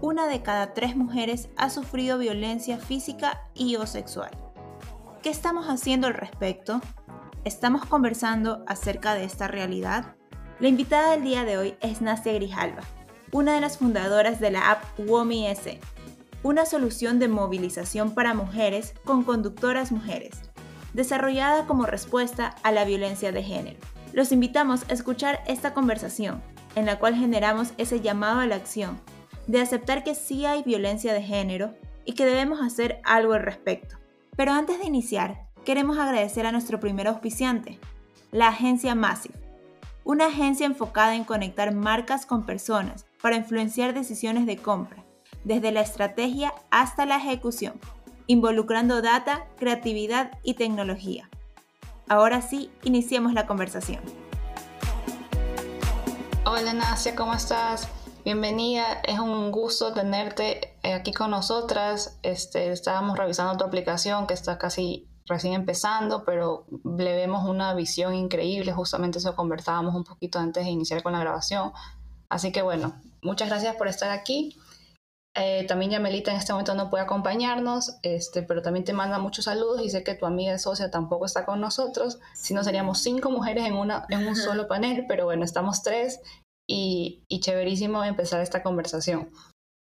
una de cada tres mujeres ha sufrido violencia física y o sexual. ¿Qué estamos haciendo al respecto? ¿Estamos conversando acerca de esta realidad? La invitada del día de hoy es Nastia Grijalva, una de las fundadoras de la app WOMI-S, una solución de movilización para mujeres con conductoras mujeres, desarrollada como respuesta a la violencia de género. Los invitamos a escuchar esta conversación, en la cual generamos ese llamado a la acción, de aceptar que sí hay violencia de género y que debemos hacer algo al respecto. Pero antes de iniciar, queremos agradecer a nuestro primer auspiciante, la agencia Massive, una agencia enfocada en conectar marcas con personas para influenciar decisiones de compra, desde la estrategia hasta la ejecución, involucrando data, creatividad y tecnología. Ahora sí, iniciemos la conversación. Hola Nacia, ¿cómo estás? Bienvenida, es un gusto tenerte eh, aquí con nosotras. Este, estábamos revisando tu aplicación que está casi recién empezando, pero le vemos una visión increíble. Justamente eso conversábamos un poquito antes de iniciar con la grabación. Así que bueno, muchas gracias por estar aquí. Eh, también Yamelita en este momento no puede acompañarnos, este, pero también te manda muchos saludos y sé que tu amiga socia tampoco está con nosotros. Si no, seríamos cinco mujeres en, una, en un solo panel, pero bueno, estamos tres y, y chéverísimo empezar esta conversación.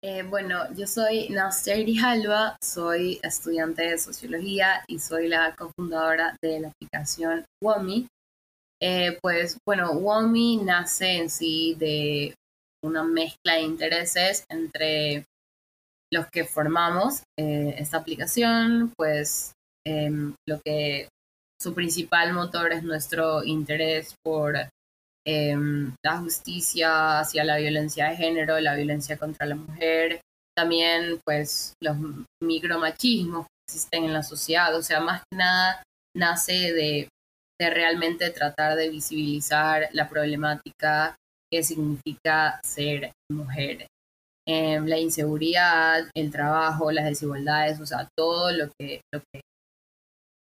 Eh, bueno, yo soy Nastia Grijalva, soy estudiante de sociología y soy la cofundadora de la aplicación WOMI. Eh, pues bueno, WOMI nace en sí de una mezcla de intereses entre los que formamos eh, esta aplicación, pues em, lo que su principal motor es nuestro interés por em, la justicia hacia la violencia de género, la violencia contra la mujer, también pues los micromachismos que existen en la sociedad, o sea, más que nada nace de, de realmente tratar de visibilizar la problemática que significa ser mujer. Em, la inseguridad, el trabajo, las desigualdades, o sea, todo lo que, lo que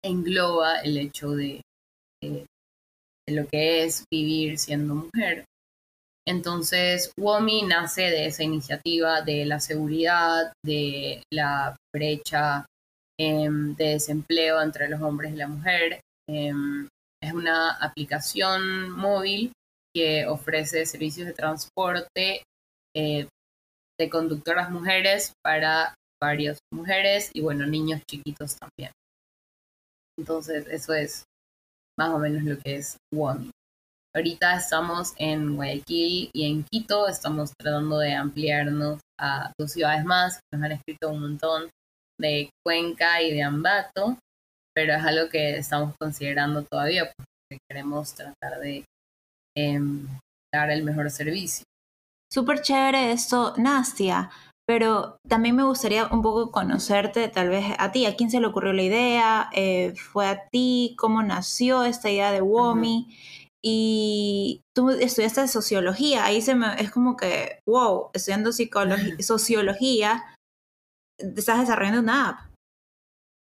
engloba el hecho de, de, lo que es vivir siendo mujer. Entonces, WOMI nace de esa iniciativa de la seguridad, de la brecha em, de desempleo entre los hombres y la mujer. Em, es una aplicación móvil que ofrece servicios de transporte eh, de conductoras mujeres para varias mujeres y bueno, niños chiquitos también. Entonces, eso es más o menos lo que es WOMI. Ahorita estamos en Guayaquil y en Quito, estamos tratando de ampliarnos a dos ciudades más. Nos han escrito un montón de Cuenca y de Ambato, pero es algo que estamos considerando todavía porque queremos tratar de em, dar el mejor servicio. Súper chévere esto, Nastia, pero también me gustaría un poco conocerte, tal vez a ti, a quién se le ocurrió la idea, eh, fue a ti, cómo nació esta idea de WOMI. Y tú estudiaste sociología, ahí se me, es como que, wow, estudiando sociología, estás desarrollando una app.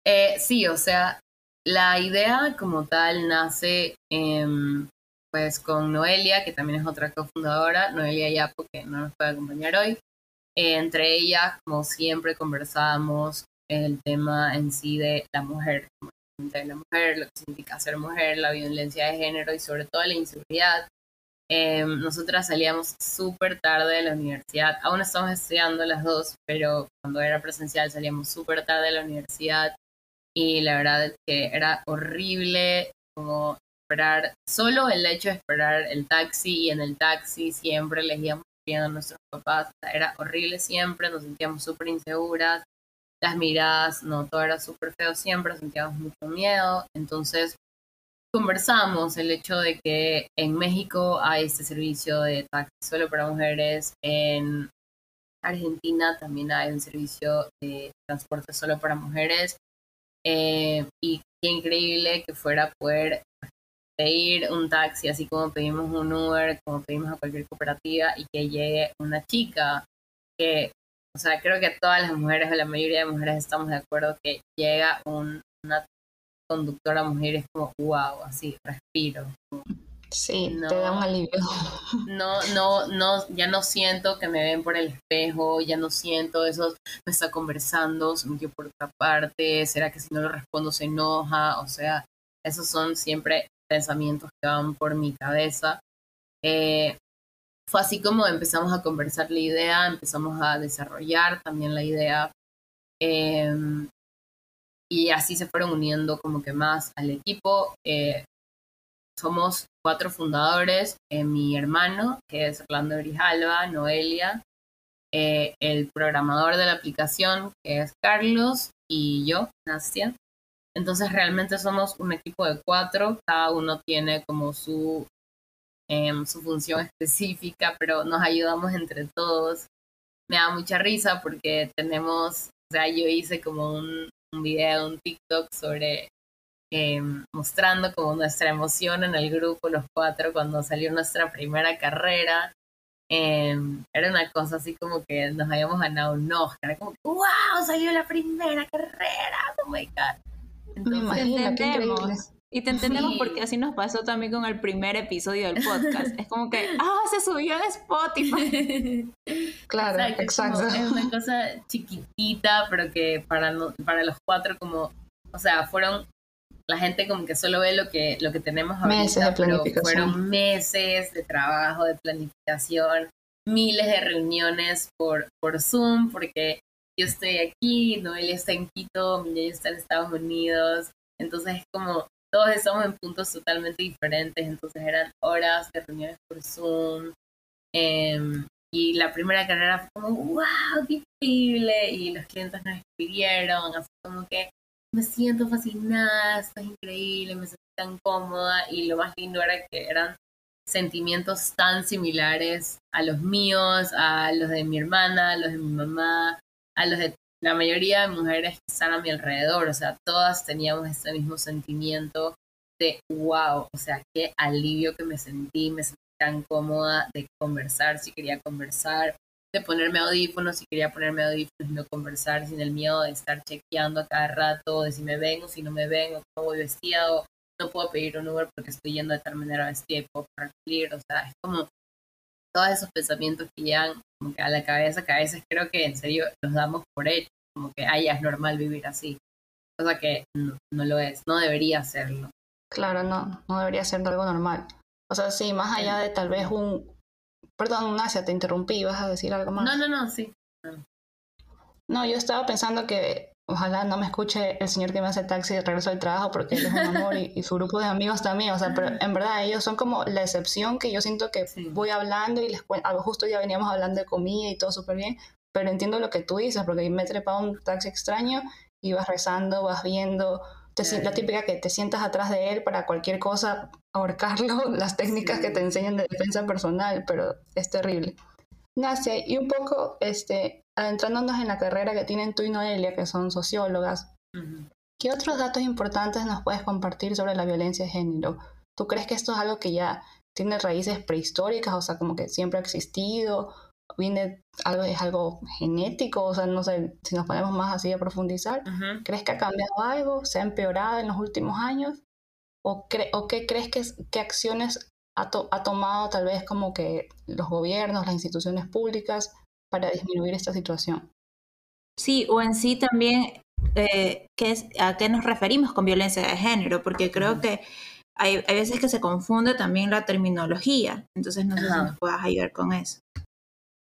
Eh, sí, o sea, la idea como tal nace en pues con Noelia, que también es otra cofundadora, Noelia ya porque no nos puede acompañar hoy. Entre ellas, como siempre, conversábamos el tema en sí de la mujer, de la mujer, lo que significa ser mujer, la violencia de género y sobre todo la inseguridad. Eh, nosotras salíamos súper tarde de la universidad, aún estamos estudiando las dos, pero cuando era presencial salíamos súper tarde de la universidad y la verdad es que era horrible como esperar, solo el hecho de esperar el taxi y en el taxi siempre les pidiendo a nuestros papás, era horrible siempre, nos sentíamos súper inseguras, las miradas, no, todo era súper feo siempre, sentíamos mucho miedo, entonces conversamos el hecho de que en México hay este servicio de taxi solo para mujeres, en Argentina también hay un servicio de transporte solo para mujeres. Eh, y qué increíble que fuera poder pedir un taxi, así como pedimos un Uber, como pedimos a cualquier cooperativa, y que llegue una chica que, o sea, creo que todas las mujeres o la mayoría de mujeres estamos de acuerdo que llega un, una conductora mujer, es como, wow, así, respiro. Sí, te da un alivio. No, no, no, ya no siento que me ven por el espejo, ya no siento eso, me está conversando, se metió por otra parte, será que si no lo respondo se enoja, o sea, esos son siempre pensamientos que van por mi cabeza. Eh, fue así como empezamos a conversar la idea, empezamos a desarrollar también la idea. Em, y así se fueron uniendo como que más al equipo. Eh, somos cuatro fundadores, eh, mi hermano, que es Orlando Grijalva, Noelia, el programador de la aplicación, que es Carlos, y yo, Nastia. Entonces realmente somos un equipo de cuatro, cada uno tiene como su, su función específica, pero nos ayudamos entre todos. Me da mucha risa porque tenemos, o sea, yo hice como un, video, un TikTok sobre em, mostrando como nuestra emoción en el grupo, los cuatro, cuando salió nuestra primera carrera. Em, era una cosa así como que nos habíamos ganado un Oscar, como, wow, salió la primera carrera, oh my god. Entendemos. Y te entendemos porque así nos pasó también con el primer episodio del podcast. Es como que, ah, se subió de Spotify. claro, exacto. Es, una cosa chiquitita, pero que para, para los cuatro como, o sea, fueron, la gente como que solo ve lo que, lo que tenemos ahorita, meses de planificación. fueron meses de trabajo, de planificación, miles de reuniones por, por Zoom, porque yo estoy aquí, Noelia está en Quito, mi está en Estados Unidos, entonces es como todos estamos en puntos totalmente diferentes, entonces eran horas de reuniones por Zoom. Em, y la primera carrera fue como, wow, qué increíble. Y los clientes nos escribieron, así como que me siento fascinada, esto es increíble, me siento tan cómoda. Y lo más lindo era que eran sentimientos tan similares a los míos, a los de mi hermana, a los de mi mamá, a los de la mayoría de mujeres que están a mi alrededor, o sea, todas teníamos este mismo sentimiento de wow, o sea, qué alivio que me sentí, me sentí tan cómoda de conversar si quería conversar, de ponerme audífonos si quería ponerme audífonos y no conversar sin el miedo de estar chequeando a cada rato, de si me ven o si no me ven, o cómo voy vestida, o no puedo pedir un Uber porque estoy yendo de tal manera vestida y puedo partir, o sea, es como todos esos pensamientos que llegan como que a la cabeza, que a veces creo que en serio los damos por hecho, como que ah, es normal vivir así, cosa que no, lo es, no debería serlo. Claro, no, no debería ser algo normal. O sea, sí, más allá de tal vez un... Perdón, Nacia, te interrumpí, ¿vas a decir algo más? No, no, no, sí. No, yo estaba pensando que ojalá no me escuche el señor que me hace taxi de regreso al trabajo porque él es un amor y, su grupo de amigos también, o sea, pero en verdad ellos son como la excepción que yo siento que voy hablando y les cuento, justo ya veníamos hablando de comida y todo súper bien, pero entiendo lo que tú dices porque me he trepado un taxi extraño y vas rezando, vas viendo, te, la típica que te sientas atrás de él para cualquier cosa, ahorcarlo, las técnicas que te enseñan de defensa personal, pero es terrible. Nacia, y un poco este, adentrándonos en la carrera que tienen tú y Noelia, que son sociólogas, ¿qué otros datos importantes nos puedes compartir sobre la violencia de género? ¿Tú crees que esto es algo que ya tiene raíces prehistóricas, o sea, como que siempre ha existido? ¿Viene algo, es algo genético? O sea, no sé si nos ponemos más así a profundizar. ¿Crees que ha cambiado algo? ¿Se ha empeorado en los últimos años? ¿O, o qué crees que, qué acciones ha, ha tomado tal vez como que los gobiernos, las instituciones públicas para disminuir esta situación. Sí, o en sí también eh, es, a qué nos referimos con violencia de género, porque creo que hay, hay, veces que se confunde también la terminología, entonces no sé si nos puedas ayudar con eso.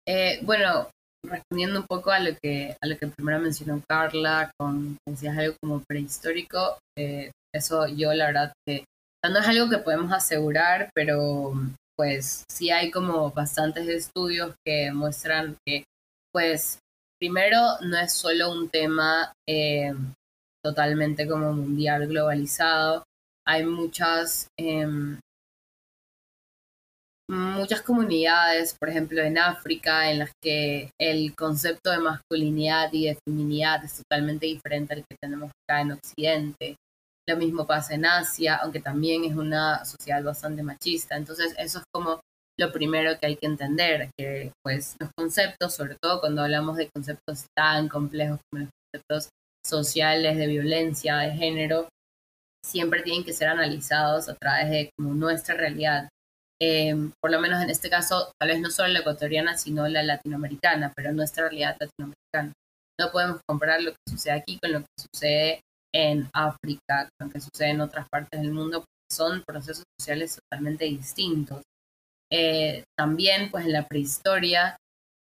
Eh, bueno, respondiendo un poco a lo que a lo que primero mencionó Carla, con decías algo como prehistórico, eh, eso yo la verdad que no es algo que podemos asegurar, pero pues sí hay como bastantes estudios que muestran que, pues, primero no es solo un tema eh, totalmente como mundial globalizado, hay muchas, em, muchas comunidades, por ejemplo en África, en las que el concepto de masculinidad y de feminidad es totalmente diferente al que tenemos acá en Occidente. Lo mismo pasa en Asia, aunque también es una sociedad bastante machista. Entonces, eso es como lo primero que hay que entender, que pues los conceptos, sobre todo cuando hablamos de conceptos tan complejos como los conceptos sociales de violencia de género, siempre tienen que ser analizados a través de como nuestra realidad. Em, por lo menos en este caso, tal vez no solo la ecuatoriana, sino la latinoamericana, pero nuestra realidad latinoamericana. No podemos comparar lo que sucede aquí con lo que sucede en África, con lo que sucede en otras partes del mundo, porque son procesos sociales totalmente distintos. Eh, también, pues en la prehistoria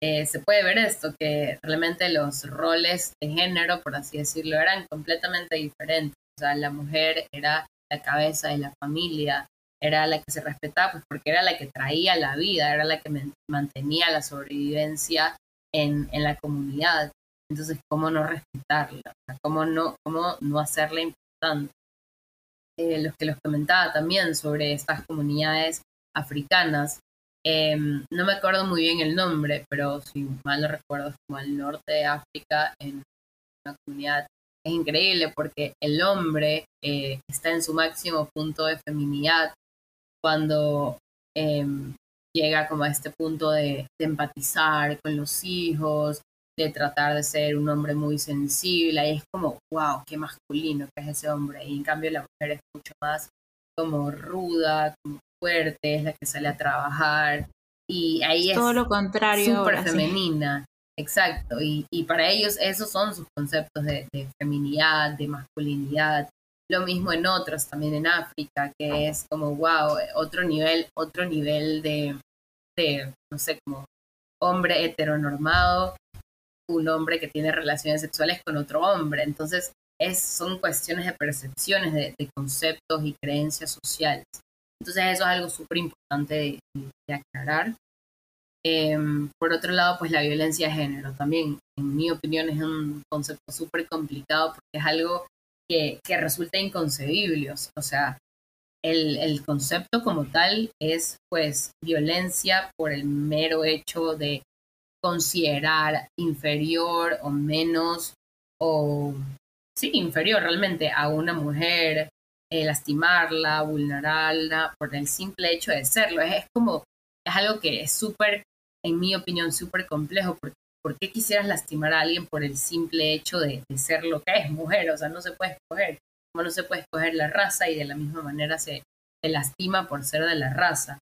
eh, se puede ver esto, que realmente los roles de género, por así decirlo, eran completamente diferentes. O sea, la mujer era la cabeza de la familia, era la que se respetaba, pues porque era la que traía la vida, era la que mantenía la sobrevivencia en, en la comunidad. Entonces, ¿cómo no respetarla? ¿Cómo no, cómo no hacerla importante? Eh, los que los comentaba también sobre estas comunidades africanas. Em, no me acuerdo muy bien el nombre, pero si mal no recuerdo, es como el norte de África, en una comunidad. Es increíble porque el hombre eh, está en su máximo punto de feminidad cuando em, llega como a este punto de, de, empatizar con los hijos, de tratar de ser un hombre muy sensible, y es como, wow, qué masculino que es ese hombre, y en cambio la mujer es mucho más como ruda, como fuerte, es la que sale a trabajar, y ahí es todo lo contrario, súper femenina. Exacto, y, y, para ellos esos son sus conceptos de, de feminidad, de masculinidad, lo mismo en otros, también en África, que es como, wow, otro nivel, otro nivel de, de no sé, como hombre heteronormado, un hombre que tiene relaciones sexuales con otro hombre. Entonces, es, son cuestiones de percepciones, de, conceptos y creencias sociales. Entonces, eso es algo súper importante de, aclarar. Em, por otro lado, pues la violencia de género también, en mi opinión, es un concepto súper complicado porque es algo que, resulta inconcebible. O sea, el, el, concepto como tal es pues violencia por el mero hecho de considerar inferior o menos o sí, inferior realmente a una mujer, eh, lastimarla, vulnerarla por el simple hecho de serlo. Es, es como, es algo que es súper, en mi opinión, súper complejo porque ¿por qué quisieras lastimar a alguien por el simple hecho de, ser lo que es mujer? O sea, no se puede escoger, como no se puede escoger la raza y de la misma manera se, lastima por ser de la raza.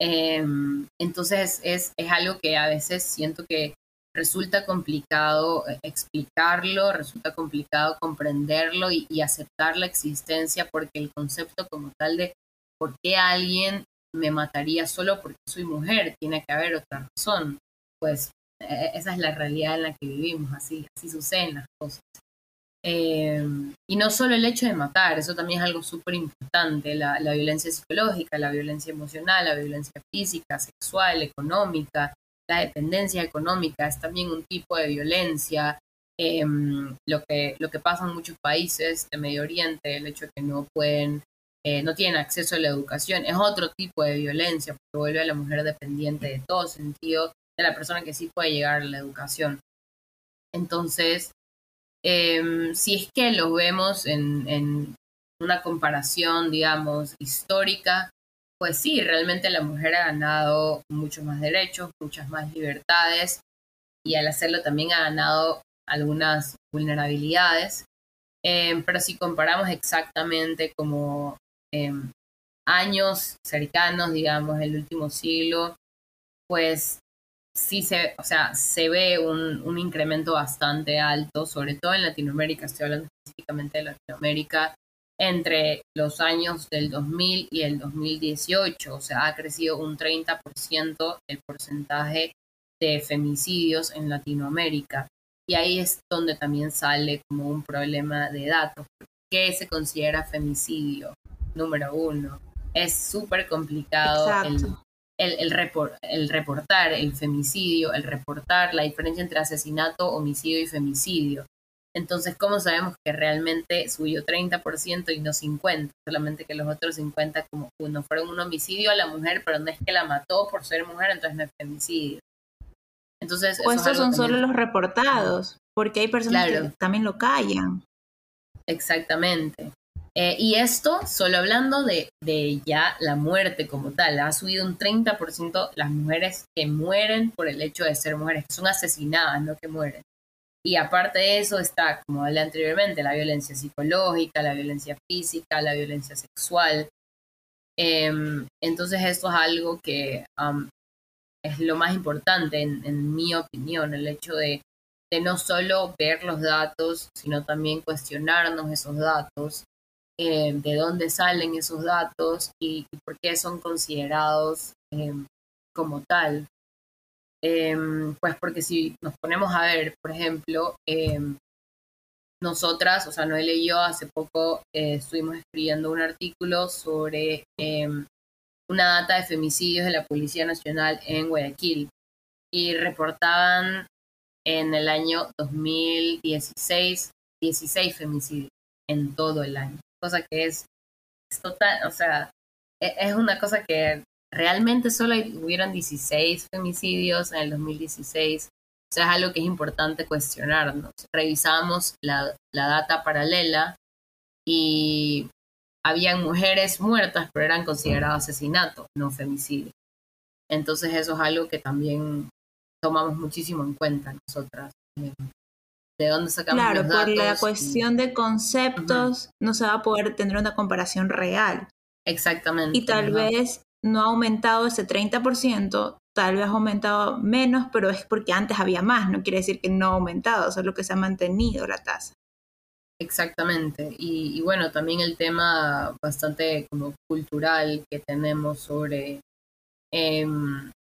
Em, entonces es, es algo que a veces siento que resulta complicado eh, explicarlo, resulta complicado comprenderlo y, aceptar la existencia porque el concepto como tal de por qué alguien me mataría solo porque soy mujer, tiene que haber otra razón. Pues e-, esa es la realidad en la que vivimos, así, así suceden las cosas. Eh, y no solo el hecho de matar, eso también es algo súper importante, la, violencia psicológica, la violencia emocional, la violencia física, sexual, económica, la dependencia económica es también un tipo de violencia. Eh, lo, que, lo que pasa en muchos países de Medio Oriente, el hecho de que no pueden, eh, no tienen acceso a la educación, es otro tipo de violencia, porque vuelve a la mujer dependiente de todo sentido la persona que sí puede llegar a la educación. Entonces, em, si es que lo vemos en, en una comparación, digamos, histórica, pues sí, realmente la mujer ha ganado muchos más derechos, muchas más libertades y al hacerlo también ha ganado algunas vulnerabilidades. Em, pero si comparamos exactamente como em, años cercanos, digamos, el último siglo, pues sí se, o sea, se ve un, un, incremento bastante alto, sobre todo en Latinoamérica, estoy hablando específicamente de Latinoamérica, entre los años del 2000 y el 2018, o sea, ha crecido un 30% el porcentaje de femicidios en Latinoamérica. Y ahí es donde también sale como un problema de datos. ¿Qué se considera femicidio? Número uno. Es súper complicado el, el, el, reportar el femicidio, el reportar la diferencia entre asesinato, homicidio y femicidio. Entonces, ¿cómo sabemos que realmente subió 30% y no 50%? Solamente que los otros 50 como uno fueron un homicidio a la mujer, pero no es que la mató por ser mujer, entonces no es femicidio. Entonces, o estos son solo los reportados, porque hay personas que también lo callan. Exactamente. Eh, y esto solo hablando de, de, ya la muerte como tal. Ha subido un 30% las mujeres que mueren por el hecho de ser mujeres, que son asesinadas, no que mueren. Y aparte de eso está, como hablé anteriormente, la violencia psicológica, la violencia física, la violencia sexual. Em, entonces esto es algo que es lo más importante en, mi opinión, el hecho de, de, no solo ver los datos, sino también cuestionarnos esos datos, em, de dónde salen esos datos y, por qué son considerados em, como tal. Em, pues porque si nos ponemos a ver, por ejemplo, em, nosotras, o sea, Noel y yo hace poco eh, estuvimos escribiendo un artículo sobre em, una data de femicidios de la Policía Nacional en Guayaquil y reportaban en el año 2016 16 femicidios en todo el año, cosa que es, total, o sea, e, es una cosa que realmente solo hubieron 16 femicidios en el 2016. O sea, es algo que es importante cuestionarnos. Revisamos la, data paralela y habían mujeres muertas, pero eran consideradas asesinatos, no femicidios. Entonces eso es algo que también tomamos muchísimo en cuenta nosotras. ¿De dónde sacamos Claro, por la cuestión de conceptos no se va a poder tener una comparación real. Exactamente. Y tal vez no ha aumentado ese 30%, tal vez ha aumentado menos, pero es porque antes había más, no quiere decir que no ha aumentado, solo que se ha mantenido la tasa. Exactamente. Y, bueno, también el tema bastante como cultural que tenemos sobre em,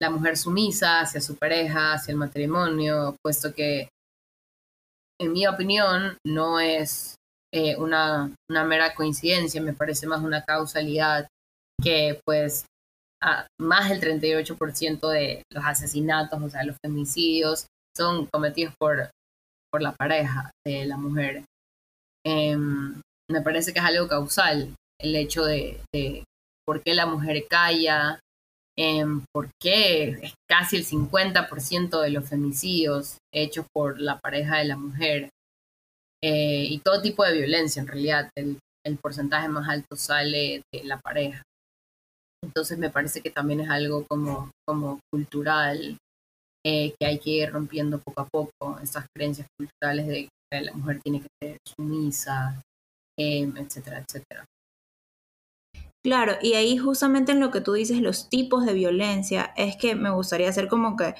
la mujer sumisa hacia su pareja, hacia el matrimonio, puesto que, en mi opinión, no es eh, una, mera coincidencia, me parece más una causalidad que pues más del 38% de los asesinatos, o sea, los femicidios, son cometidos por, por la pareja de la mujer. Em, me parece que es algo causal el hecho de, por qué la mujer calla, em, por qué es casi el 50% de los femicidios hechos por la pareja de la mujer. Eh, y todo tipo de violencia, en realidad, el porcentaje más alto sale de la pareja. Entonces me parece que también es algo como, como cultural eh, que hay que ir rompiendo poco a poco, estas creencias culturales de que la mujer tiene que ser sumisa, em, etcétera, etcétera. Claro, y ahí justamente en lo que tú dices, los tipos de violencia, es que me gustaría hacer como que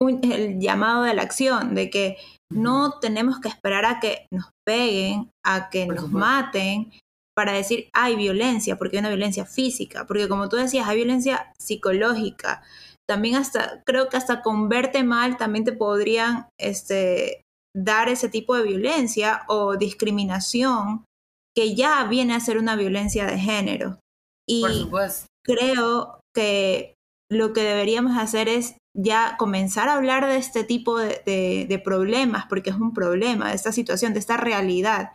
el llamado de la acción, de que no tenemos que esperar a que nos peguen, a que nos maten, para decir hay violencia, porque hay una violencia física, porque como tú decías, hay violencia psicológica. También hasta, creo que hasta con verte mal también te podrían este, dar ese tipo de violencia o discriminación que ya viene a ser una violencia de género. Y creo que lo que deberíamos hacer es ya comenzar a hablar de este tipo de problemas, porque es un problema, de esta situación, de esta realidad.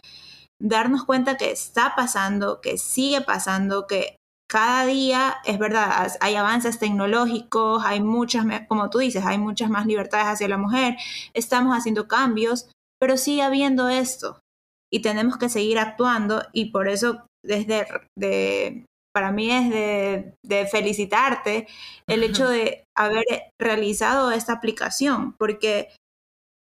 Darnos cuenta que está pasando, que sigue pasando, que cada día, es verdad, hay avances tecnológicos, hay muchas, como tú dices, hay muchas más libertades hacia la mujer, estamos haciendo cambios, pero sigue habiendo esto y tenemos que seguir actuando y por eso desde de, para mí es de, de felicitarte el hecho de haber realizado esta aplicación, porque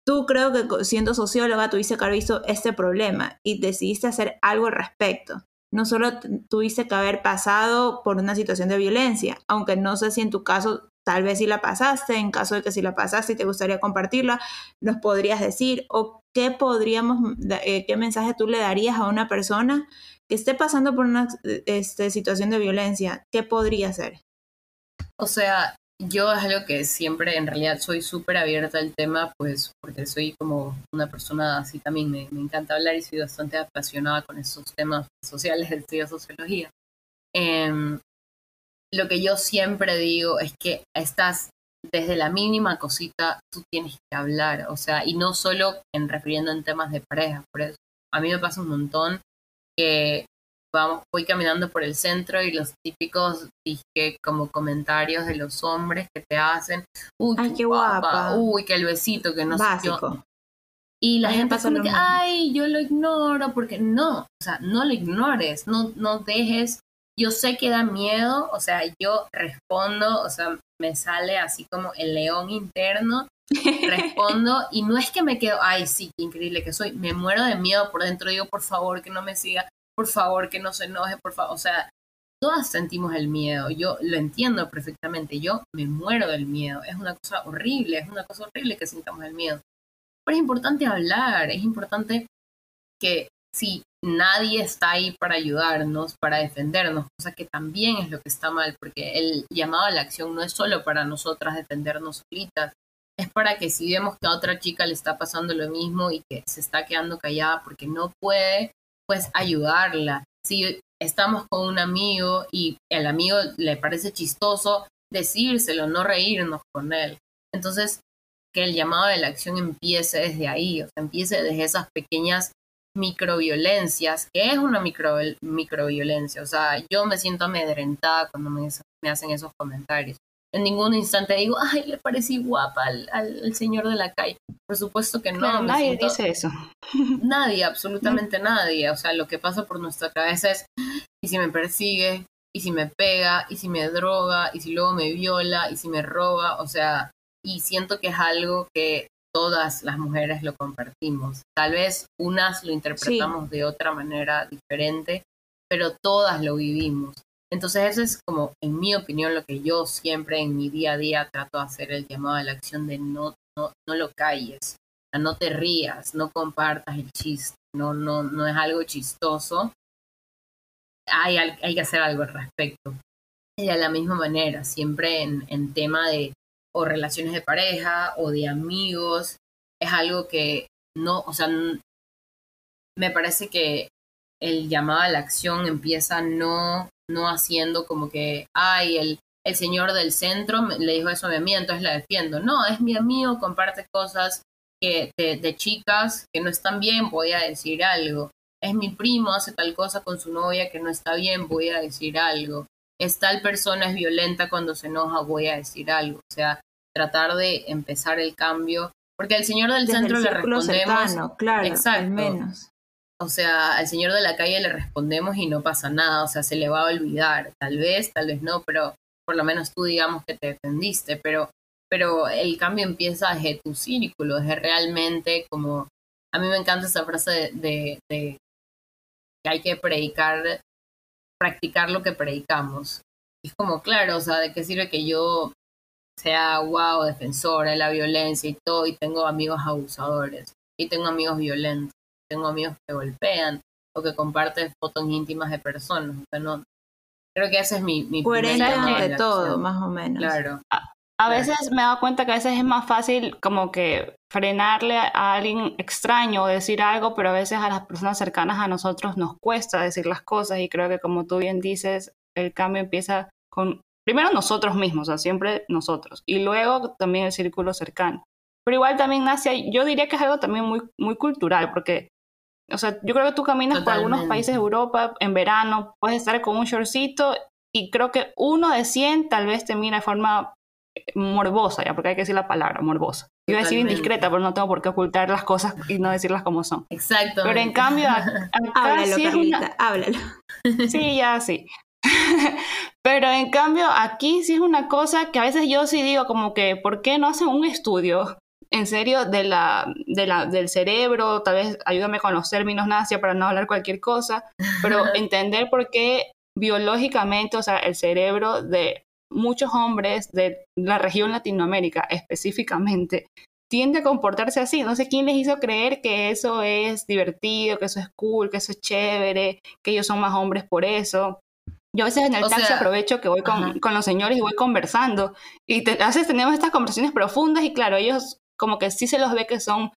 Tú creo que siendo socióloga tuviste que haber visto este problema y decidiste hacer algo al respecto. No solo tuviste que haber pasado por una situación de violencia, aunque no sé si en tu caso tal vez sí la pasaste, en caso de que sí la pasaste y te gustaría compartirla, nos podrías decir o qué podríamos, eh, qué mensaje tú le darías a una persona que esté pasando por una este, situación de violencia, ¿qué podría hacer? O sea, yo es algo que siempre, en realidad, soy súper abierta al tema, pues porque soy como una persona así también, me, encanta hablar y soy bastante apasionada con esos temas sociales, estudio sociología. Em, lo que yo siempre digo es que estas desde la mínima cosita tú tienes que hablar, o sea, y no solo en refiriendo en temas de pareja, por eso a mí me pasa un montón que vamos, voy caminando por el centro y los típicos dije como comentarios de los hombres que te hacen, uy, Ay, qué guapa. uy, que el besito, que no sé Básico. yo. Y la A mí me gente como que, ay, yo lo ignoro, porque no, o sea, no lo ignores, no, no dejes, yo sé que da miedo, o sea, yo respondo, o sea, me sale así como el león interno, respondo y no es que me quedo, ay, sí, qué increíble que soy, me muero de miedo por dentro, digo, por favor, que no me siga, por favor, que no se enoje, por favor, o sea, todas sentimos el miedo, yo lo entiendo perfectamente, yo me muero del miedo, es una cosa horrible, es una cosa horrible que sintamos el miedo. Pero es importante hablar, es importante que si nadie está ahí para ayudarnos, para defendernos, cosa que también es lo que está mal, porque el llamado a la acción no es solo para nosotras defendernos solitas, es para que si vemos que a otra chica le está pasando lo mismo y que se está quedando callada porque no puede, pues ayudarla. Si estamos con un amigo y el amigo le parece chistoso, decírselo, no reírnos con él. Entonces, que el llamado de la acción empiece desde ahí, o empiece desde esas pequeñas microviolencias, que es una micro, microviolencia, o sea, yo me siento amedrentada cuando me hacen esos comentarios. En ningún instante digo, ay, le parecí guapa al, al, al señor de la calle. Por supuesto que no. Claro, nadie siento- dice eso. Nadie, absolutamente nadie. O sea, lo que pasa por nuestra cabeza es, ¿y si me persigue? ¿Y si me pega? ¿Y si me droga? ¿Y si luego me viola? ¿Y si me roba? O sea, y siento que es algo que todas las mujeres lo compartimos. Tal vez unas lo interpretamos de otra manera diferente, pero todas lo vivimos. Entonces eso es como, en mi opinión, lo que yo siempre en mi día a día trato de hacer el llamado a la acción de no, no, no lo calles, no te rías, no compartas el chiste, no, no, no es algo chistoso. Hay, hay que hacer algo al respecto. Y de la misma manera, siempre en, en tema de o relaciones de pareja o de amigos, es algo que no, o sea, me parece que el llamado a la acción empieza no, no haciendo como que, ay, el, el señor del centro me- le dijo eso a mi amiga, entonces la defiendo. No, es mi amigo, comparte cosas que de, de chicas que no están bien, voy a decir algo. Es mi primo, hace tal cosa con su novia que no está bien, voy a decir algo. Es tal persona es violenta cuando se enoja, voy a decir algo. O sea, tratar de empezar el cambio. Porque al señor del Desde centro le respondemos, cercano, claro, Exacto. al menos. O sea, al señor de la calle le respondemos y no pasa nada, o sea, se le va a olvidar, tal vez, tal vez no, pero por lo menos tú digamos que te defendiste, pero, pero el cambio empieza desde tu círculo, desde realmente como, a mí me encanta esa frase de, de, de que hay que predicar, practicar lo que predicamos. Es como, claro, o sea, ¿de qué sirve que yo sea, wow, defensora de la violencia y todo, y tengo amigos abusadores, y tengo amigos violentos? Tengo amigos que golpean o que comparten fotos íntimas de personas. O sea, no, creo que ese es mi, mi Coherente a ante todo, acción. más o menos. Claro. A veces me he dado cuenta que a veces es más fácil como que frenarle a alguien extraño o decir algo, pero a veces a las personas cercanas a nosotros nos cuesta decir las cosas y creo que como tú bien dices, el cambio empieza con primero nosotros mismos, o sea, siempre nosotros, y luego también el círculo cercano. Pero igual también nace, yo diría que es algo también muy, muy cultural, porque, o sea, yo creo que tú caminas por algunos Totalmente. países de Europa en verano, puedes estar con un shortcito y creo que uno de 100 tal vez te mira de forma morbosa, ya, porque hay que decir la palabra, morbosa. Iba a decir Totalmente. indiscreta, pero no tengo por qué ocultar las cosas y no decirlas como son. Exacto. Pero en cambio, ac- acá Háblalo, sí es una- háblalo. Sí, ya sí. Pero en cambio, aquí sí es una cosa que a veces yo sí digo como que, ¿por qué no hacen un estudio en serio de la, de la, del cerebro? Tal vez ayúdame con los términos nacia para no hablar cualquier cosa, pero entender por qué biológicamente, o sea, el cerebro de muchos hombres de la región Latinoamérica específicamente tiende a comportarse así. No sé quién les hizo creer que eso es divertido, que eso es cool, que eso es chévere, que ellos son más hombres por eso. Yo a veces en el O taxi sea, aprovecho que voy con, con los señores y voy conversando. Y te- a veces tenemos estas conversaciones profundas y claro, ellos como que sí se los ve que son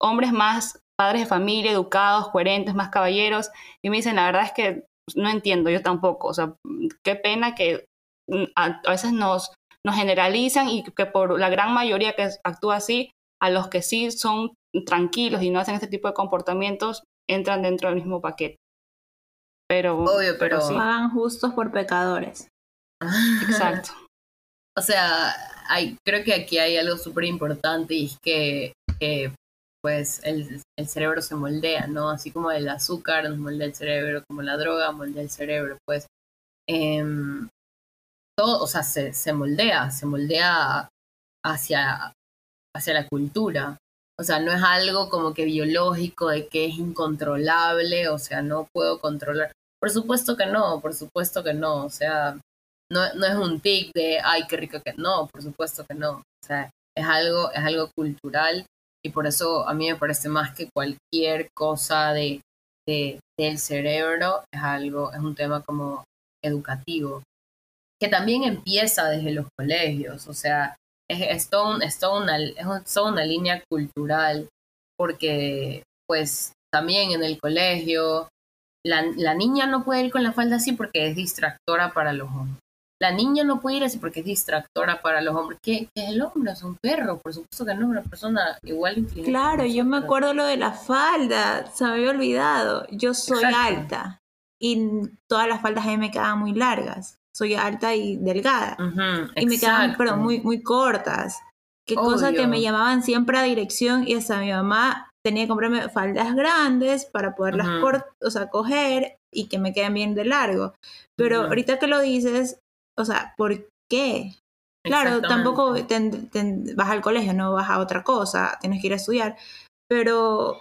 hombres más padres de familia, educados, coherentes, más caballeros. Y me dicen, la verdad es que no entiendo, yo tampoco. O sea, qué pena que mm, a, a veces nos, nos generalizan y que por la gran mayoría que actúa así, a los que sí son tranquilos y no hacen este tipo de comportamientos, entran dentro del mismo paquete. Pero, Obvio, pero- sí, Pagan justos por pecadores. exacto. O sea, hay, creo que aquí hay algo súper importante y es que, que, pues el, el cerebro se moldea, ¿no? Así como el azúcar nos moldea el cerebro, como la droga moldea el cerebro, pues em, todo, o sea, se, se moldea, se moldea hacia, hacia la cultura. O sea, no es algo como que biológico de que es incontrolable, o sea, no puedo controlar. Por supuesto que no, por supuesto que no, o sea, no, no es un tic de, ay, qué rico que no, por supuesto que no. O sea, es algo, es algo cultural y por eso a mí me parece más que cualquier cosa de, de, del cerebro, es algo, es un tema como educativo, que también empieza desde los colegios, o sea, es, es, todo un- es, toda una, es toda una línea cultural, porque pues también en el colegio la, la niña no puede ir con la falda así porque es distractora para los hombres. La niña no puede ir así porque es distractora para los hombres. ¿Qué, qué es el hombre? Es un perro, por supuesto que no, es una persona igual inteligente. Claro, yo me acuerdo lo de la falda, se me había olvidado. Yo soy Exacto. alta y todas las faldas a mí me quedaban muy largas. Soy alta y delgada. Y me quedaban, pero muy, muy cortas. Qué cosa que Obvio. me llamaban siempre a dirección y hasta mi mamá tenía que comprarme faldas grandes para poderlas o sea, coger y que me queden bien de largo. Pero ahorita que lo dices, o sea, ¿por qué? Claro, tampoco ten- ten- vas al colegio, no vas a otra cosa, tienes que ir a estudiar. Pero,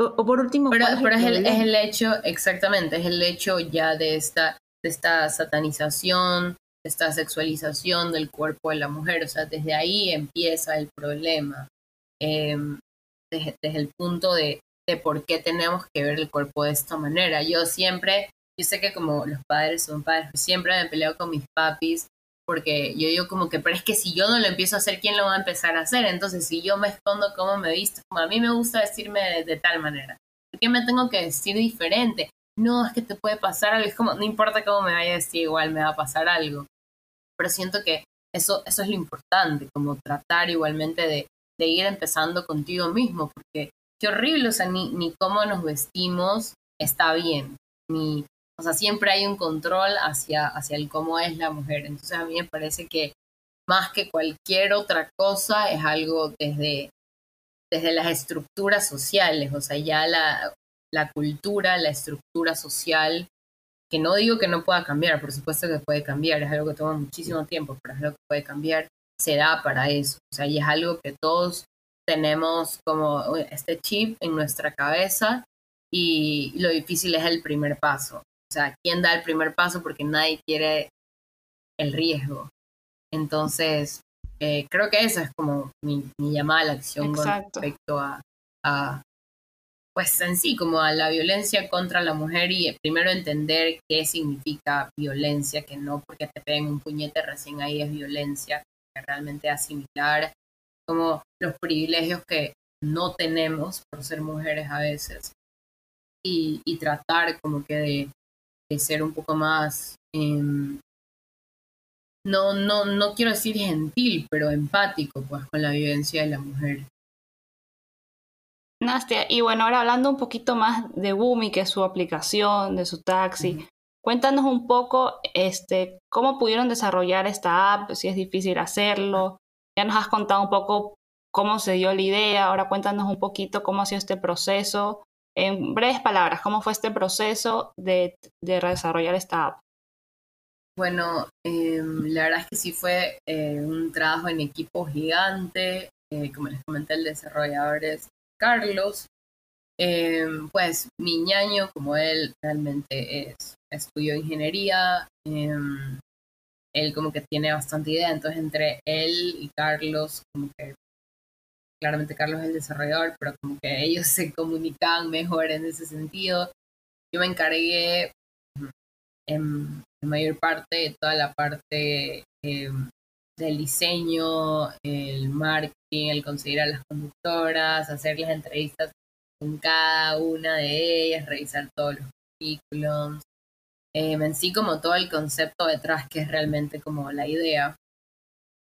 o, o por último, Pero, ¿cuál pero es, el, es el hecho, exactamente, es el hecho ya de esta, de esta satanización, de esta sexualización del cuerpo de la mujer. O sea, desde ahí empieza el problema. Eh, desde, desde el punto de, de por qué tenemos que ver el cuerpo de esta manera. Yo siempre, yo sé que como los padres son padres, pues siempre me peleo con mis papis porque yo digo como que, pero es que si yo no lo empiezo a hacer, ¿quién lo va a empezar a hacer? Entonces, si yo me escondo cómo me visto, como a mí me gusta vestirme de, de tal manera, ¿por qué me tengo que vestir diferente? No, es que te puede pasar algo, es como, no importa cómo me vaya a vestir, igual me va a pasar algo. Pero siento que eso, eso es lo importante, como tratar igualmente de, de ir empezando contigo mismo, porque qué horrible, o sea, ni, ni cómo nos vestimos está bien, ni, o sea, siempre hay un control hacia, hacia el cómo es la mujer. Entonces a mí me parece que más que cualquier otra cosa es algo desde, desde las estructuras sociales, o sea, ya la, la cultura, la estructura social, que no digo que no pueda cambiar, por supuesto que puede cambiar, es algo que toma muchísimo tiempo, pero es algo que puede cambiar, se da para eso, o sea, y es algo que todos tenemos como este chip en nuestra cabeza y lo difícil es el primer paso. O sea, ¿quién da el primer paso? Porque nadie quiere el riesgo. Entonces, eh, creo que esa es como mi, mi llamada a la acción con respecto a, a, pues en sí, como a la violencia contra la mujer y eh, primero entender qué significa violencia, que no porque te peguen un puñete recién ahí es violencia, que realmente asimilar como los privilegios que no tenemos por ser mujeres a veces y, y tratar como que de ser un poco más em, no, no, no quiero decir gentil, pero empático pues con la vivencia de la mujer. Nastia, y bueno, ahora hablando un poquito más de Bumi, que es su aplicación, de su taxi, cuéntanos un poco este, cómo pudieron desarrollar esta app, si es difícil hacerlo. Ya nos has contado un poco cómo se dio la idea, ahora cuéntanos un poquito cómo ha sido este proceso. En breves palabras, ¿cómo fue este proceso de, de desarrollar esta app? Bueno, em, la verdad es que sí fue eh, un trabajo en equipo gigante, eh, como les comenté, el desarrollador es Carlos, Em, pues mi ñaño, como él realmente es, estudió ingeniería, em, él como que tiene bastante idea, entonces entre él y Carlos, como que claramente Carlos es el desarrollador, pero como que ellos se comunicaban mejor en ese sentido. Yo me encargué en, mayor parte de toda la parte em, del diseño, el marketing, el conseguir a las conductoras, hacer las entrevistas con cada una de ellas, revisar todos los currículums, eh, en sí como todo el concepto detrás que es realmente como la idea.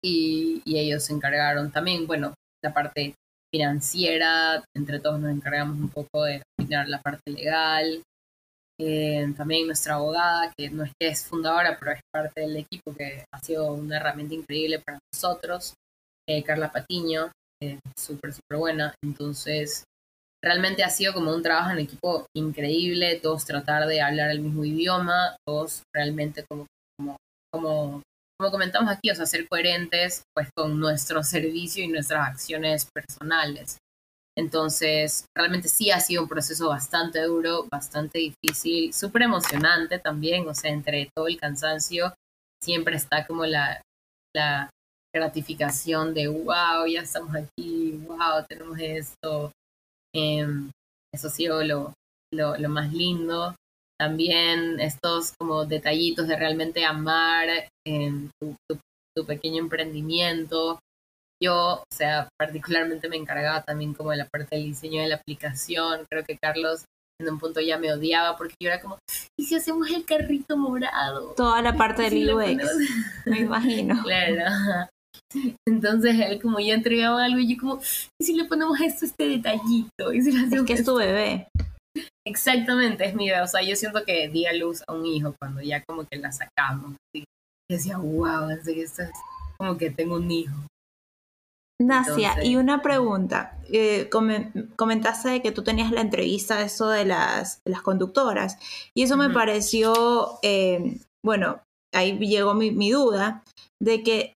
y, ellos se encargaron también, bueno, la parte financiera, entre todos nos encargamos un poco de afinar la parte legal. Eh, también nuestra abogada, que no es que es fundadora, pero es parte del equipo, que ha sido una herramienta increíble para nosotros. Eh, Carla Patiño, súper, súper buena. Entonces, realmente ha sido como un trabajo en equipo increíble, todos tratar de hablar el mismo idioma, todos realmente como, como, como como comentamos aquí, o sea, ser coherentes pues con nuestro servicio y nuestras acciones personales. Entonces, realmente sí ha sido un proceso bastante duro, bastante difícil, súper emocionante también, o sea, entre todo el cansancio, siempre está como la, la gratificación de, wow, ya estamos aquí, wow, tenemos esto. Em, eso ha sido lo, lo, lo, más lindo también estos como detallitos de realmente amar en tu, pequeño emprendimiento. Yo, o sea, particularmente me encargaba también como de la parte del diseño de la aplicación. Creo que Carlos en un punto ya me odiaba porque yo era como, ¿y si hacemos el carrito morado? Toda la parte del UX, me imagino. Claro. Entonces él como ya entregaba algo y yo como, ¿y si le ponemos esto, este detallito? ¿Y si es que es tu bebé. Exactamente, es mi idea. O sea, yo siento que di a luz a un hijo cuando ya como que la sacamos. Y decía, wow, así que esto es como que tengo un hijo. Nacia, y una pregunta. Eh, comentaste que tú tenías la entrevista, eso de las, las conductoras, y eso me pareció, eh, bueno, ahí llegó mi, mi duda, de que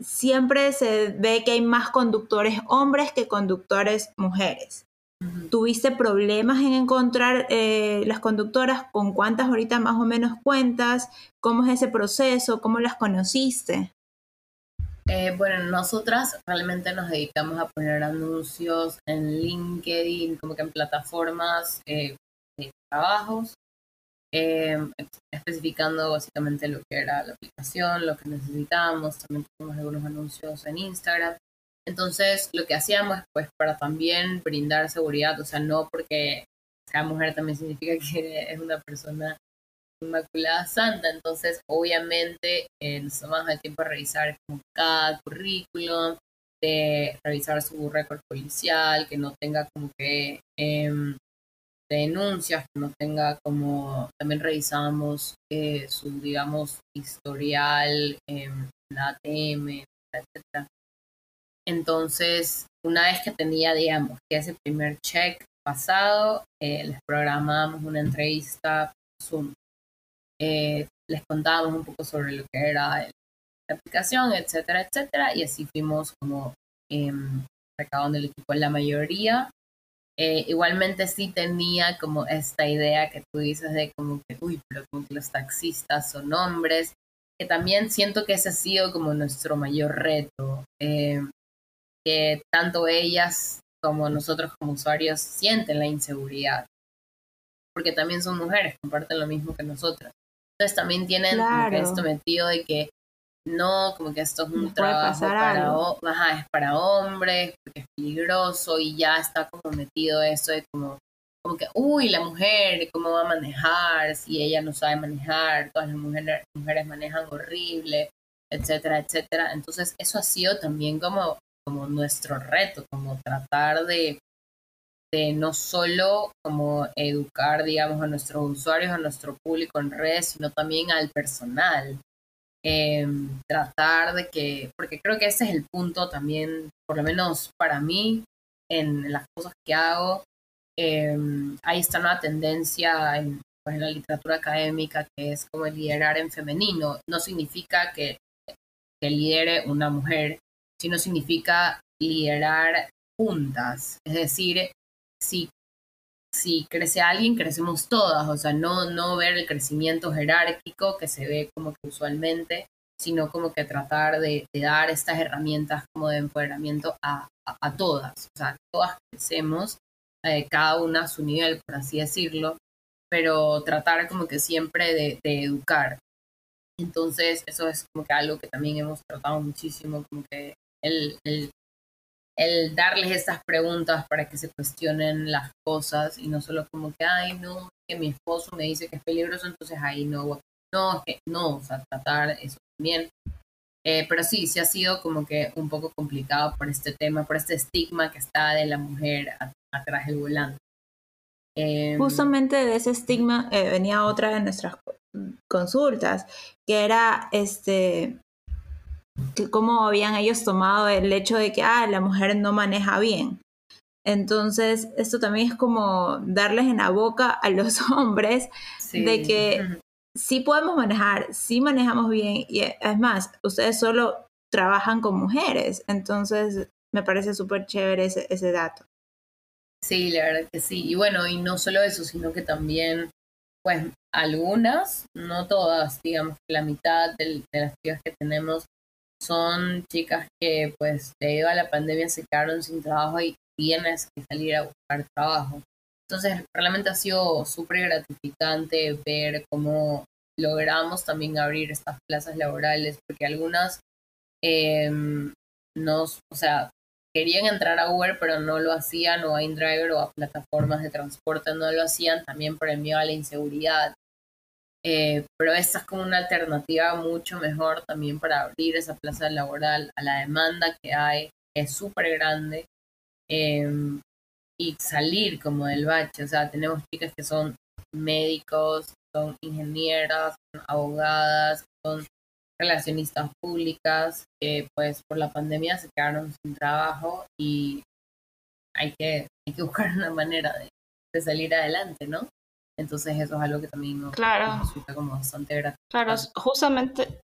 siempre se ve que hay más conductores hombres que conductores mujeres. ¿Tuviste problemas en encontrar eh, las conductoras? ¿Con cuántas ahorita más o menos cuentas? ¿Cómo es ese proceso? ¿Cómo las conociste? Eh, bueno, nosotras realmente nos dedicamos a poner anuncios en LinkedIn, como que en plataformas eh, de trabajos, especificando básicamente lo que era la aplicación, lo que necesitábamos. También tenemos algunos anuncios en Instagram. Entonces, lo que hacíamos, pues, para también brindar seguridad, o sea, no porque sea mujer también significa que es una persona inmaculada santa, entonces, obviamente, eh, nos tomamos el tiempo de revisar como cada currículum, de revisar su récord policial, que no tenga como que em, denuncias, que no tenga como, también revisamos eh, su, digamos, historial en la ATM, etcétera. Entonces, una vez que tenía, digamos, que ese primer check pasado, eh, les programamos una entrevista Zoom. Eh, les contábamos un poco sobre lo que era la aplicación, etcétera, etcétera, y así fuimos como eh, recabando el equipo. La mayoría, eh, igualmente sí tenía como esta idea que tú dices de como que, uy, pero como que los taxistas son hombres, que también siento que ese ha sido como nuestro mayor reto que tanto ellas como nosotros como usuarios sienten la inseguridad. Porque también son mujeres, comparten lo mismo que nosotras. Entonces también tienen esto metido de que no, como que esto es un trabajo para, es para hombres, porque es peligroso y ya está como metido eso de como, como que, uy, la mujer, ¿cómo va a manejar? Si ella no sabe manejar, todas las mujeres, mujeres manejan horrible, etcétera, etcétera. Entonces eso ha sido también como como nuestro reto, como tratar de, no solo como educar, digamos, a nuestros usuarios, a nuestro público en redes, sino también al personal. Em, tratar de que, porque creo que ese es el punto también, por lo menos para mí, en las cosas que hago, eh, ahí está una tendencia en, pues, en la literatura académica que es como liderar en femenino. No significa que, que lidere una mujer, sino significa liderar juntas. Es decir, si, si crece alguien, crecemos todas. O sea, no, no ver el crecimiento jerárquico que se ve como que usualmente, sino como que tratar de, dar estas herramientas como de empoderamiento a, a, todas. O sea, todas crecemos, eh, cada una a su nivel, por así decirlo, pero tratar como que siempre de, de educar. Entonces, eso es como que algo que también hemos tratado muchísimo, como que el, el, darles estas preguntas para que se cuestionen las cosas y no solo como que, ay, no, que mi esposo me dice que es peligroso, entonces ahí no, no, que no, o sea, tratar eso también. Eh, pero sí, sí ha sido como que un poco complicado por este tema, por este estigma que está de la mujer atrás del volante. Em, Justamente de ese estigma eh, venía otra de nuestras consultas, que era este que cómo habían ellos tomado el hecho de que ah, la mujer no maneja bien. Entonces, esto también es como darles en la boca a los hombres de que sí podemos manejar, sí manejamos bien, y es más, ustedes solo trabajan con mujeres, entonces me parece súper chévere ese, ese dato. Sí, la verdad que sí. Y bueno, y no solo eso, sino que también, pues, algunas, no todas, digamos, la mitad de, las chicas que tenemos son chicas que, pues, debido a la pandemia se quedaron sin trabajo y tienes que salir a buscar trabajo. Entonces, realmente ha sido súper gratificante ver cómo logramos también abrir estas plazas laborales, porque algunas em, nos, o sea, querían entrar a Uber, pero no lo hacían, o a InDriver o a plataformas de transporte, no lo hacían también por el miedo a la inseguridad. Eh, pero esta es como una alternativa mucho mejor también para abrir esa plaza laboral a la demanda que hay, que es súper grande, em, y salir como del bache. O sea, tenemos chicas que son médicos, son ingenieras, son abogadas, son relacionistas públicas que pues por la pandemia se quedaron sin trabajo y hay que, hay que buscar una manera de, salir adelante, ¿no? Entonces eso es algo que también nos, claro. resulta como bastante gratificante. Claro, justamente,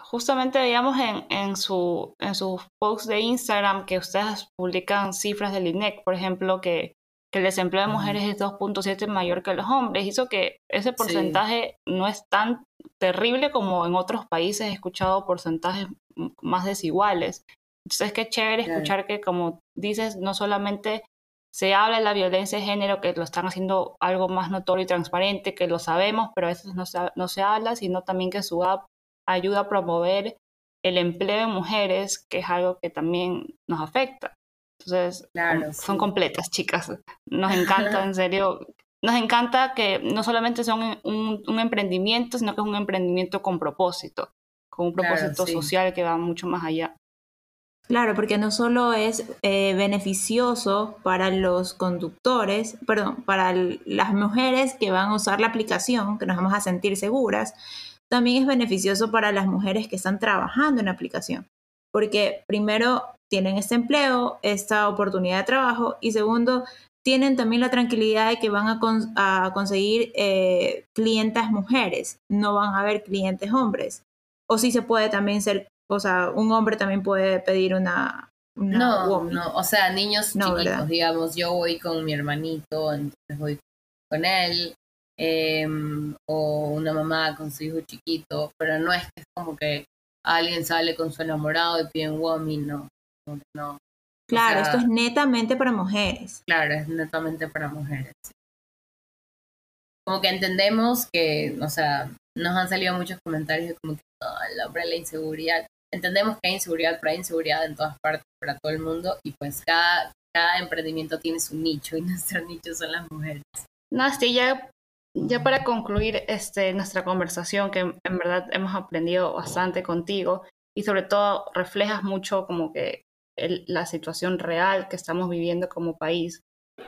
justamente veíamos en, en, su, en sus posts de Instagram que ustedes publican cifras del INEC, por ejemplo, que, que el desempleo de mujeres es 2.7 mayor que los hombres. Hizo que ese porcentaje no es tan terrible como en otros países he escuchado porcentajes más desiguales. Entonces, qué chévere escuchar que, como dices, no solamente se habla de la violencia de género, que lo están haciendo algo más notorio y transparente, que lo sabemos, pero a veces no se, no se habla, sino también que su app ayuda a promover el empleo de mujeres, que es algo que también nos afecta. Entonces, son completas, chicas. Nos encanta, en serio, nos encanta que no solamente son un, un, emprendimiento, sino que es un emprendimiento con propósito, con un propósito social que va mucho más allá. Claro, porque no solo es eh, beneficioso para los conductores, perdón, para las mujeres que van a usar la aplicación, que nos vamos a sentir seguras, también es beneficioso para las mujeres que están trabajando en la aplicación, porque primero tienen este empleo, esta oportunidad de trabajo y segundo, tienen también la tranquilidad de que van a, conseguir eh, clientas mujeres, no van a haber clientes hombres. O si se puede también ser, o sea, un hombre también puede pedir una... no, no, o sea, niños chiquitos, digamos, yo voy con mi hermanito, entonces voy con él, em, o una mamá con su hijo chiquito, pero no es que es como que alguien sale con su enamorado y pide un womi, no, no, Claro, esto es netamente para mujeres. Claro, es netamente para mujeres. Como que entendemos que, o sea, nos han salido muchos comentarios de como que oh, el hombre la inseguridad. Entendemos que hay inseguridad, pero hay inseguridad en todas partes, para todo el mundo, y pues cada, cada emprendimiento tiene su nicho, y nuestro nicho son las mujeres. Nasty, ya, ya para concluir este, nuestra conversación, que en verdad hemos aprendido bastante contigo, y sobre todo reflejas mucho como que la situación real que estamos viviendo como país.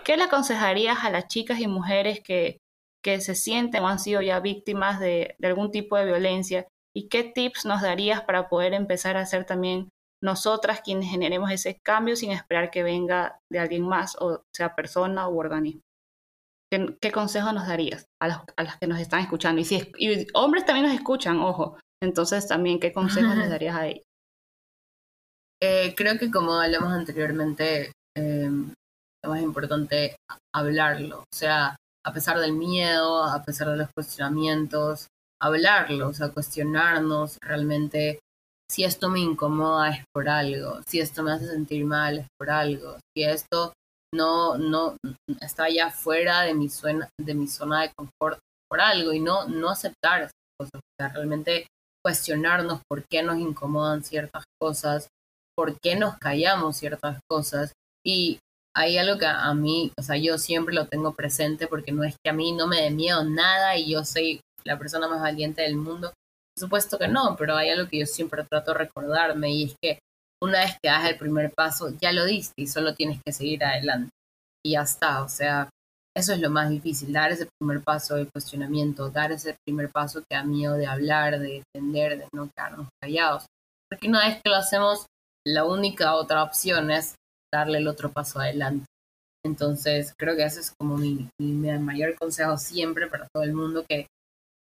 ¿Qué le aconsejarías a las chicas y mujeres que, que se sienten o han sido ya víctimas de, algún tipo de violencia? ¿Y qué tips nos darías para poder empezar a hacer también nosotras quienes generemos ese cambio sin esperar que venga de alguien más, o sea persona u organismo? ¿Qué, qué consejo nos darías a las, a las, que nos están escuchando? Y, si y hombres también nos escuchan, ojo. Entonces también, ¿qué consejos les darías a ellos? Eh, creo que como hablamos anteriormente, eh, lo más importante hablarlo, o sea, a pesar del miedo, a pesar de los cuestionamientos, hablarlo, o sea, cuestionarnos realmente si esto me incomoda es por algo, si esto me hace sentir mal es por algo, si esto no, no está ya fuera de mi, zona, de mi zona de confort por algo y no, no aceptar esas cosas, o sea, realmente cuestionarnos por qué nos incomodan ciertas cosas, por qué nos callamos ciertas cosas. Y hay algo que a mí, o sea, yo siempre lo tengo presente porque no es que a mí no me dé miedo nada y yo soy la persona más valiente del mundo, Por supuesto que no, pero hay algo que yo siempre trato de recordarme y es que una vez que das el primer paso, ya lo diste y solo tienes que seguir adelante. Y ya está, o sea, eso es lo más difícil, dar ese primer paso de cuestionamiento, dar ese primer paso que da miedo de hablar, de entender, de no quedarnos callados. Porque una vez que lo hacemos, la única otra opción es darle el otro paso adelante. Entonces, creo que ese es como mi, mayor consejo siempre para todo el mundo, que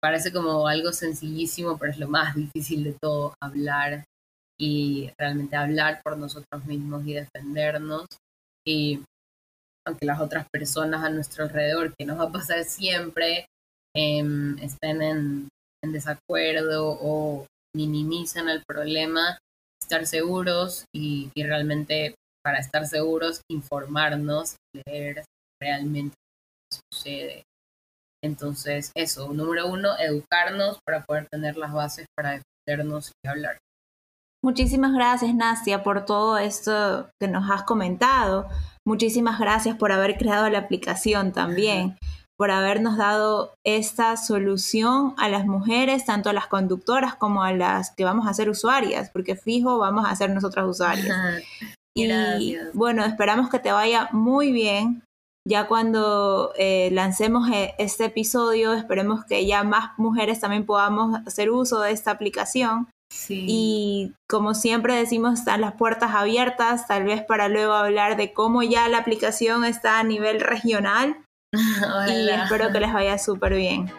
parece como algo sencillísimo, pero es lo más difícil de todo, hablar y realmente hablar por nosotros mismos y defendernos. Y aunque las otras personas a nuestro alrededor, que nos va a pasar siempre, em, estén en, desacuerdo o minimizan el problema, estar seguros y, realmente para estar seguros, informarnos, leer realmente qué sucede. Entonces, eso, número uno, educarnos para poder tener las bases para defendernos y hablar. Muchísimas gracias, Nastia, por todo esto que nos has comentado. Muchísimas gracias por haber creado la aplicación también, por habernos dado esta solución a las mujeres, tanto a las conductoras como a las que vamos a ser usuarias, porque fijo vamos a ser nosotras usuarias. Y bueno, esperamos que te vaya muy bien. Ya cuando eh, lancemos eh, este episodio, esperemos que ya más mujeres también podamos hacer uso de esta aplicación. Y como siempre decimos, están las puertas abiertas, tal vez para luego hablar de cómo ya la aplicación está a nivel regional. y espero que les vaya súper bien.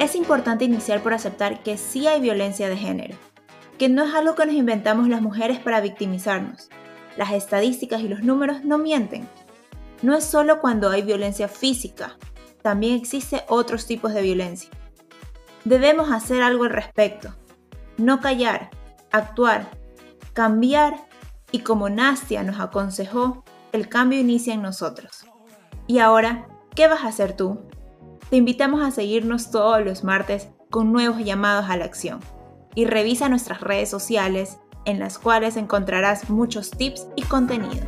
Es importante iniciar por aceptar que sí hay violencia de género que no es algo que nos inventamos las mujeres para victimizarnos. Las estadísticas y los números no mienten. No es solo cuando hay violencia física, también existe otros tipos de violencia. Debemos hacer algo al respecto. No callar, actuar, cambiar y como Nastia nos aconsejó, el cambio inicia en nosotros. Y ahora, ¿qué vas a hacer tú? Te invitamos a seguirnos todos los martes con nuevos llamados a la acción y revisa nuestras redes sociales en las cuales encontrarás muchos tips y contenido.